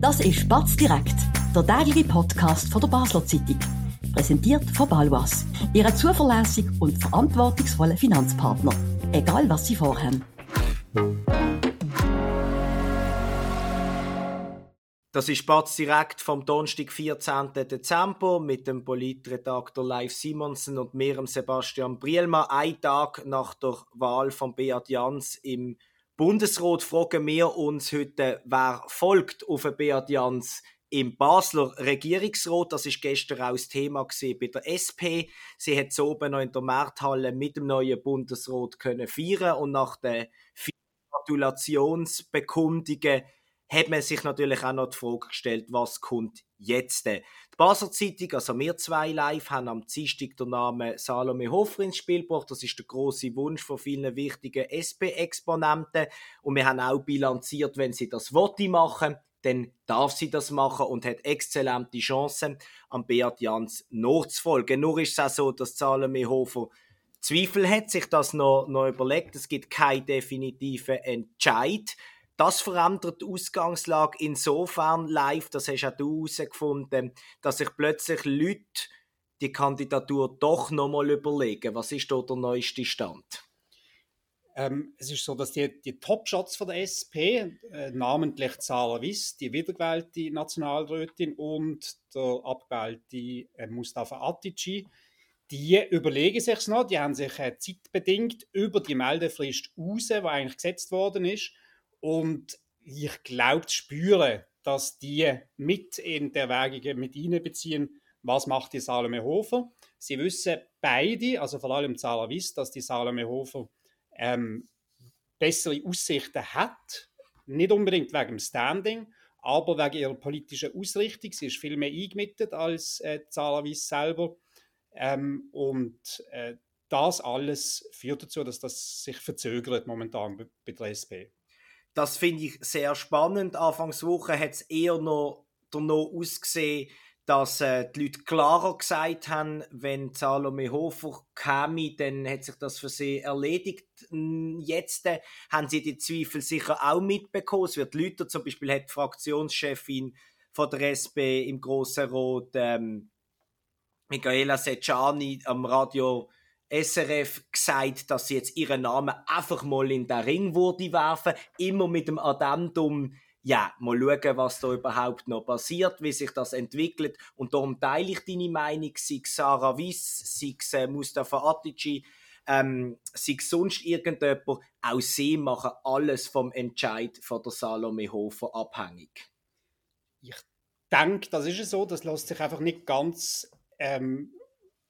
Das ist Batz direkt, der tägliche Podcast von der Basler Zeitung. Präsentiert von Balwas, Ihrem zuverlässigen und verantwortungsvollen Finanzpartner. Egal was Sie vorhaben. Das ist Batz direkt vom Donnerstag, 14. Dezember mit dem Politredakteur Live Simonsen und mir, Sebastian Brielmann. Ein Tag nach der Wahl von Beat Jans im Bundesrat fragen wir uns heute, wer folgt auf Beat Jans im Basler Regierungsrat. Das ist gestern auch das Thema bei der SP. Sie hat so oben noch in der Markthalle mit dem neuen Bundesrat können feiern und nach den Gratulationsbekundungen hat man sich natürlich auch noch die Frage gestellt, was kommt jetzt? Die Basler Zeitung, also wir zwei live, haben am Dienstag den Namen Salome Hofer ins Spiel gebracht. Das ist der große Wunsch von vielen wichtigen SP-Exponenten. Und wir haben auch bilanziert, wenn sie das Wotti machen, dann darf sie das machen und hat exzellente Chancen, am Beat Jans nachzufolgen. Nur ist es auch so, dass Salome Hofer Zweifel hat, sich das noch, noch überlegt. Es gibt keinen definitiven Entscheid. Das verändert die Ausgangslage insofern live, das hast auch du herausgefunden, dass sich plötzlich Leute die Kandidatur doch nochmal überlegen. Was ist dort der neueste Stand? Ähm, es ist so, dass die, die Top-Shots von der SP, äh, namentlich Zara Wiss, die wiedergewählte Nationalrätin und der abgewählte äh, Mustafa Atici, die überlegen sich noch, die haben sich äh, zeitbedingt über die Meldefrist raus, die eigentlich gesetzt worden ist, und ich glaube zu spüren, dass die mit in der Erwägungen mit einbeziehen, was macht die Salome Hofer. Sie wissen beide, also vor allem Zara Wiss, dass die Salome Hofer ähm, bessere Aussichten hat. Nicht unbedingt wegen dem Standing, aber wegen ihrer politischen Ausrichtung. Sie ist viel mehr eingemittet als äh, Zara Wiss selber. Ähm, und äh, das alles führt dazu, dass das sich verzögert momentan bei der SP. Das finde ich sehr spannend. Anfangswoche hat es eher noch danach ausgesehen, dass äh, die Leute klarer gesagt haben, wenn Salome Hofer käme, dann hat sich das für sie erledigt. Jetzt äh, haben sie die Zweifel sicher auch mitbekommen. Es wird Leute, zum Beispiel hat die Fraktionschefin von der SP im Grossen Rot, ähm, Michaela Secciani, am Radio SRF gesagt, dass sie jetzt ihren Namen einfach mal in den Ring würde werfen, immer mit dem Addendum, ja, mal schauen, was da überhaupt noch passiert, wie sich das entwickelt. Und darum teile ich deine Meinung, sei es Sarah Wiss, sei es äh, Mustafa Atici, ähm, sei es sonst irgendjemand, auch sie machen alles vom Entscheid von der Salome Hofer abhängig. Ich denke, das ist so, das lässt sich einfach nicht ganz ähm,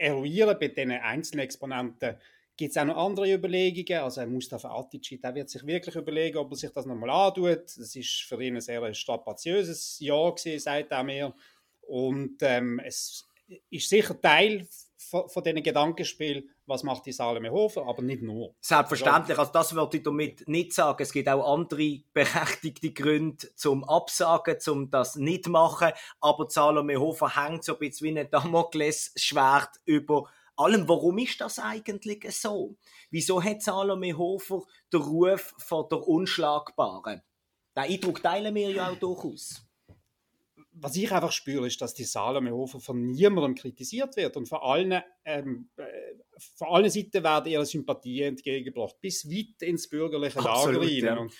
eruieren bei diesen einzelnen Exponenten. Gibt es auch noch andere Überlegungen? Also Mustafa Atici, der wird sich wirklich überlegen, ob er sich das nochmal antut. Das ist für ihn ein sehr strapaziöses Jahr gewesen, sagt er mir. Und ähm, es ist sicher Teil von, von diesen Gedankenspiel, was macht die Salome Hofer, aber nicht nur. Selbstverständlich, also das würde ich damit nicht sagen. Es gibt auch andere berechtigte Gründe zum Absagen, zum das nicht machen, aber Salome Hofer hängt so ein bisschen wie ein Damoklesschwert über allem. Warum ist das eigentlich so? Wieso hat Salome Hofer den Ruf von der Unschlagbaren? Den Eindruck teilen wir ja auch durchaus was ich einfach spüre, ist, dass die Salome Hofer von niemandem kritisiert wird und von allen, ähm, äh, von allen Seiten werden ihre Sympathien entgegengebracht, bis weit ins bürgerliche Lager rein. Ja. Und,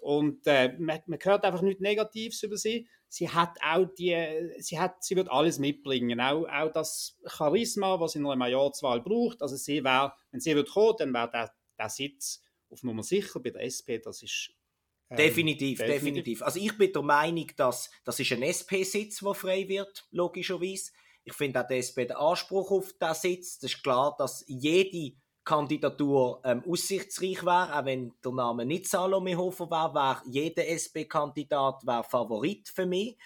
und äh, man, man, hört einfach nichts Negatives über sie. Sie hat auch die, sie hat, sie wird alles mitbringen, auch, auch das Charisma, was in einer Majorswahl braucht. Also sie wäre, wenn sie wird kommen, dann wäre der, der Sitz auf Nummer sicher bei der SP, das ist ähm, definitiv, definitiv, definitiv. Also ich bin der Meinung, dass das ist ein SP-Sitz, der frei wird, logischerweise. Ich finde auch die SP den Anspruch auf diesen Sitz. Das ist klar, dass jede Kandidatur ähm, aussichtsreich wäre, auch wenn der Name nicht Salome Hofer wäre, wäre jeder SP-Kandidat Favorit für mich.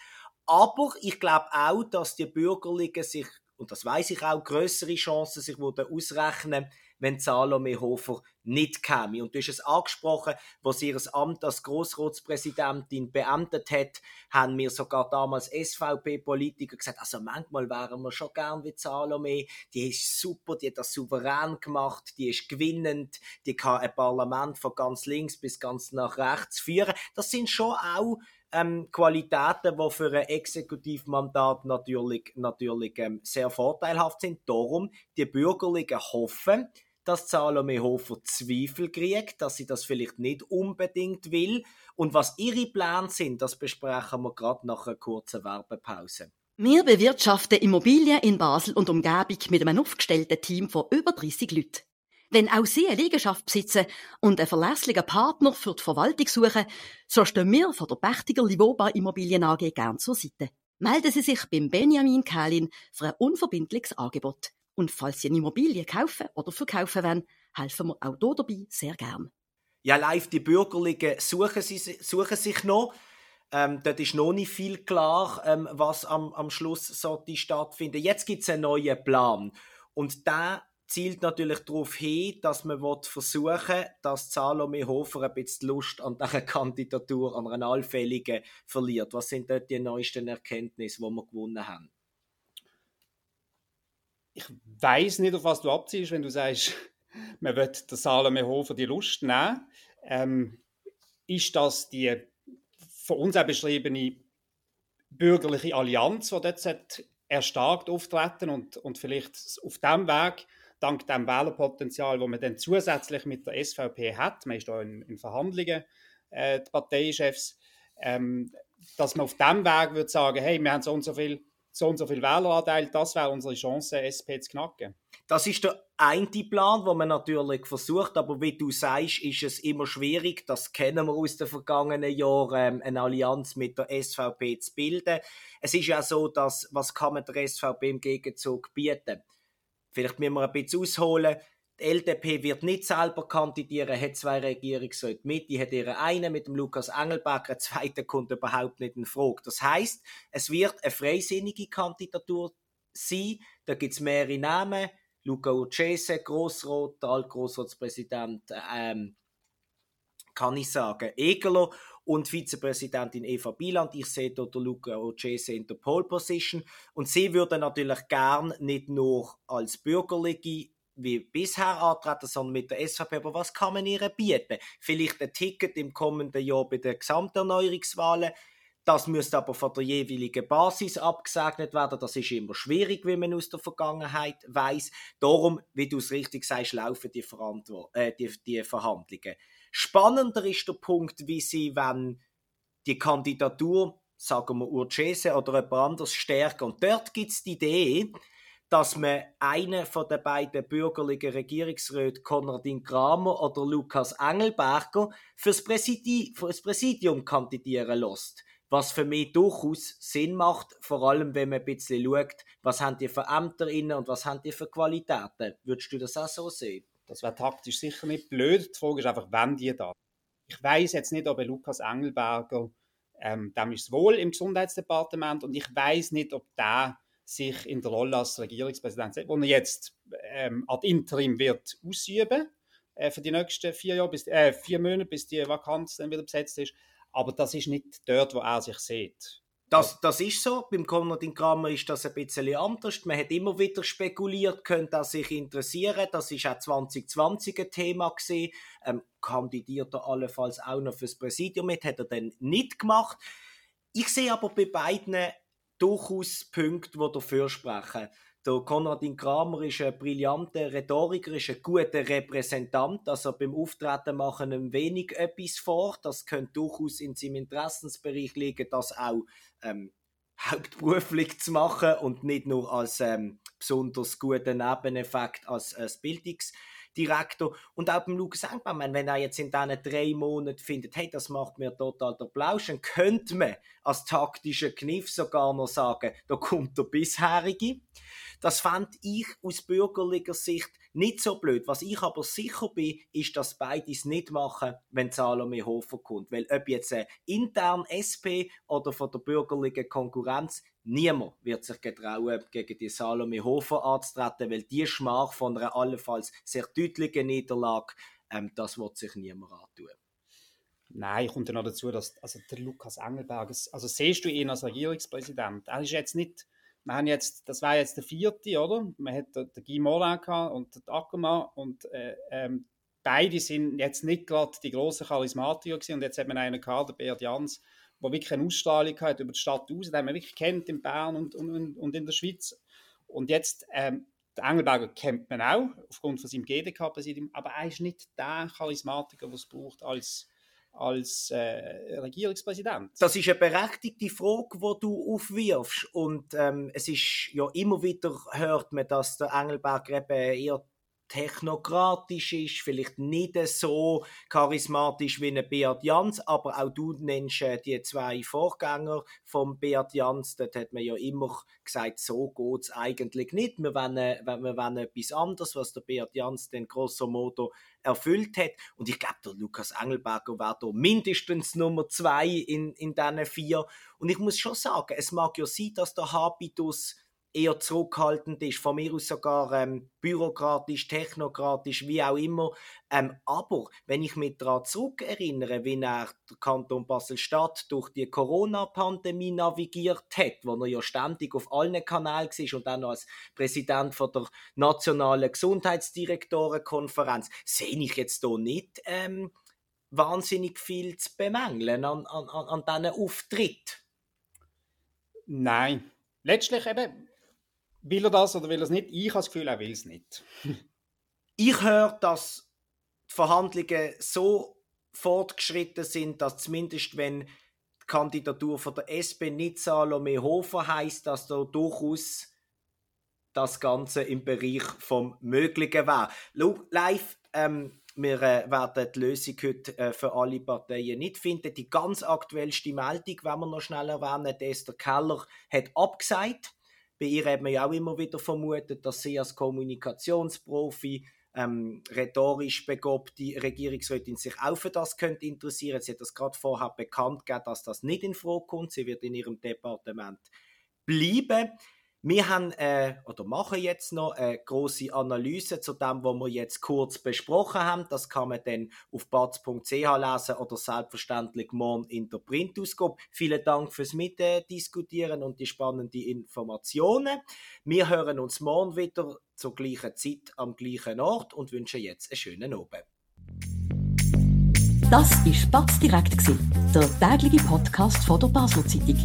Aber ich glaube auch, dass die Bürgerlichen sich, und das weiß ich auch, größere Chancen sich ausrechnen wenn Salome Hofer nicht käme. Und du hast es angesprochen, was ihr Amt als Grossratspräsidentin beendet hat, haben mir sogar damals SVP-Politiker gesagt, also manchmal wären wir schon gern wie Salome, die ist super, die hat das souverän gemacht, die ist gewinnend, die kann ein Parlament von ganz links bis ganz nach rechts führen. Das sind schon auch ähm, Qualitäten, die für ein Exekutivmandat natürlich, natürlich ähm, sehr vorteilhaft sind. Darum, die Bürgerlichen hoffen, dass Salome Hofer Zweifel kriegt, dass sie das vielleicht nicht unbedingt will. Und was ihre Pläne sind, das besprechen wir gerade nach einer kurzen Werbepause. Wir bewirtschaften Immobilien in Basel und Umgebung mit einem aufgestellten Team von über 30 Leuten. Wenn auch Sie eine Liegenschaft besitzen und einen verlässlichen Partner für die Verwaltung suchen, so stehen wir von der Pächtiger Livoba Immobilien AG gern zur Seite. Melden Sie sich beim Benjamin Kählin für ein unverbindliches Angebot. Und falls Sie eine Immobilie kaufen oder verkaufen wollen, helfen wir auch hier dabei sehr gern. Ja, live die Bürgerlichen suchen, sie, suchen sich noch. Ähm, dort ist noch nicht viel klar, ähm, was am, am Schluss sollte stattfinden. Jetzt gibt es einen neuen Plan. Und der zielt natürlich darauf hin, dass man versuchen will, dass Salome Hofer ein bisschen Lust an dieser Kandidatur, an einer allfälligen, verliert. Was sind dort die neuesten Erkenntnisse, die wir gewonnen haben? Ich weiß nicht, auf was du abziehst, wenn du sagst, man wird der Salome Hofer die Lust nehmen. Ähm, ist das die von uns auch beschriebene bürgerliche Allianz, die dort erstarkt auftreten und, und vielleicht auf diesem Weg dank dem Wählerpotenzial, das man dann zusätzlich mit der SVP hat, man ist da in, in Verhandlungen, äh, die Parteichefs, ähm, dass man auf dem Weg würde sagen, hey, wir haben so und so viel, so und so viel Wähleranteil, das wäre unsere Chance, SP zu knacken. Das ist der eine Plan, wo man natürlich versucht, aber wie du sagst, ist es immer schwierig, das kennen wir aus den vergangenen Jahren, ähm, eine Allianz mit der SVP zu bilden. Es ist ja so, dass, was kann man der SVP im Gegenzug bieten? Vielleicht müssen wir ein bisschen ausholen. Die LDP wird nicht selber kandidieren, hat zwei Regierungsräte mit. Die hat ihre eine mit dem Lukas Engelberg, eine zweite kommt überhaupt nicht in Frage. Das heißt, es wird eine freisinnige Kandidatur sein. Da gibt es mehrere Namen. Luca Ucese, Grossrat, der Altgrossratspräsident, ähm, kann ich sagen, Egerlo und Vizepräsidentin Eva Bieland. Ich sehe dort Luca Ocese in der Pole Position. Und sie würde natürlich gern nicht nur als Bürgerliche wie bisher antreten, sondern mit der SVP. Aber was kann man ihr bieten? Vielleicht ein Ticket im kommenden Jahr bei den Gesamterneuerungswahlen. Das müsste aber von der jeweiligen Basis abgesegnet werden. Das ist immer schwierig, wie man aus der Vergangenheit weiß. Darum, wie du es richtig sagst, laufen die, äh, die, die Verhandlungen. Spannender ist der Punkt, wie sie, wenn die Kandidatur, sagen wir Urcese oder jemand anderes stärken. Und dort gibt es die Idee, dass man einen von den beiden bürgerlichen Regierungsräten, Konradin Kramer oder Lukas Engelberger, fürs, Präsidi fürs Präsidium kandidieren lässt. Was für mich durchaus Sinn macht, vor allem wenn man ein bisschen schaut, was haben die für Ämter inne und was haben die für Qualitäten. Würdest du das auch so sehen? Das wäre taktisch sicher nicht blöd. Die Frage ist einfach, wann die da. Ich weiß jetzt nicht, ob Lukas Engelberger, ähm, dem ist wohl im Gesundheitsdepartement und ich weiß nicht, ob der sich in der Rolle als Regierungspräsident, wo er jetzt ähm, ad interim wird ausüben äh, für die nächsten vier Jahre, bis, äh, vier Monate, bis die Vakanz dann wieder besetzt ist. Aber das ist nicht dort, wo er sich sieht. Das, das ist so. Beim Konradin Kramer ist das ein bisschen anders. Man hat immer wieder spekuliert, könnte er sich interessieren. Das ist auch 2020 ein Thema gewesen. Ähm, kandidiert er allenfalls auch noch fürs Präsidium mit, hat er dann nicht gemacht. Ich sehe aber bei beiden durchaus Punkte, die dafür sprechen. Der Konradin Kramer ist ein brillanter Rhetoriker, ist ein guter Repräsentant. Also beim Auftreten machen ihm wenig etwas vor. Das könnte durchaus in seinem Interessensbereich liegen, das auch ähm, hauptberuflich zu machen und nicht nur als ähm, besonders guten Nebeneffekt als, als Bildungs- Direktor. Und auch beim Lukas Engbaum, wenn er jetzt in diesen drei Monaten findet, hey, das macht mir total der Plausch, dann könnte man als taktischen Kniff sogar noch sagen, da kommt der bisherige. Das fand ich aus bürgerlicher Sicht nicht so blöd. Was ich aber sicher bin, ist, dass beide es nicht machen, wenn Salome Hofer kommt. Weil ob jetzt äh, intern SP oder von der bürgerlichen Konkurrenz, Niemand wird sich getrauen, gegen die Salome Hofer anzutreten, weil die Schmach von einer allenfalls sehr deutlichen Niederlage, ähm, das wird sich niemand antun. Nein, kommt noch dazu, dass also der Lukas Engelberg, also siehst du ihn als Regierungspräsident, er ist jetzt nicht, wir haben jetzt, das war jetzt der vierte, oder? Man hat den, Guy Morin und den Ackermann und äh, ähm, beide sind jetzt nicht gerade die grossen Charismatiker gewesen und jetzt hat man einen gehabt, der Beat Jans, wo wirklich eine Ausstrahlung hat über die Stadt aus, den man wirklich kennt in Bern und, und, und in der Schweiz. Und jetzt, ähm, den Engelberger kennt man auch, aufgrund von seinem GDK-Präsidium, aber er ist nicht der Charismatiker, was es braucht als als äh, Regierungspräsident? Das ist eine berechtigte Frage, die du aufwirfst. Und ähm, es ist ja immer wieder, hört man, dass der Engelberg eben eher technokratisch ist, vielleicht nicht so charismatisch wie ein Beat Jans, aber auch du nennst äh, die zwei Vorgänger vom Beat Jans, dort hat man ja immer gesagt, so geht es eigentlich nicht, wir wollen, äh, wir wollen etwas anderes, was der Beat Jans den grosso modo erfüllt hat. Und ich glaube, der Lukas Engelberger war da mindestens Nummer zwei in, in diesen vier. Und ich muss schon sagen, es mag ja sein, dass der Habitus eher zurückhaltend ist, von mir aus sogar ähm, bürokratisch, technokratisch, wie auch immer. Ähm, aber wenn ich mich daran zurückerinnere, wie er der Kanton Basel-Stadt durch die Corona-Pandemie navigiert hat, wo er ja ständig auf allen Kanälen war und dann als Präsident von der Nationalen Gesundheitsdirektorenkonferenz, sehe ich jetzt hier nicht ähm, wahnsinnig viel zu bemängeln an, an, an diesen Auftritt. Nein. Letztlich eben, Will er das oder will er es nicht? Ich habe das Gefühl, er will es nicht. ich höre, dass die Verhandlungen so fortgeschritten sind, dass zumindest wenn die Kandidatur von der SP nicht Salome Hofer heißt, dass da durchaus das Ganze im Bereich vom Möglichen wäre. Live, ähm, wir äh, werden die Lösung heute äh, für alle Parteien nicht finden. Die ganz aktuellste Meldung, wenn wir noch schnell erwähnen, Esther Keller hat abgesagt bei ihr hat man ja auch immer wieder vermutet, dass sie als Kommunikationsprofi ähm, rhetorisch begabte Regierungsrätin sich auch für das könnte interessieren. Sie hat das gerade vorher bekannt gegeben, dass das nicht in Frage kommt. Sie wird in ihrem Departement bleiben. Wir haben äh, oder machen jetzt noch eine große Analyse zu dem, was wir jetzt kurz besprochen haben. Das kann man dann auf batz.ch lesen oder selbstverständlich morgen in der Printausgabe. Vielen Dank fürs Mitdiskutieren und die spannenden Informationen. Wir hören uns morgen wieder zur gleichen Zeit am gleichen Ort und wünschen jetzt einen schönen Abend. Das war Batz direkt, der tägliche Podcast von der Basel Zeitung.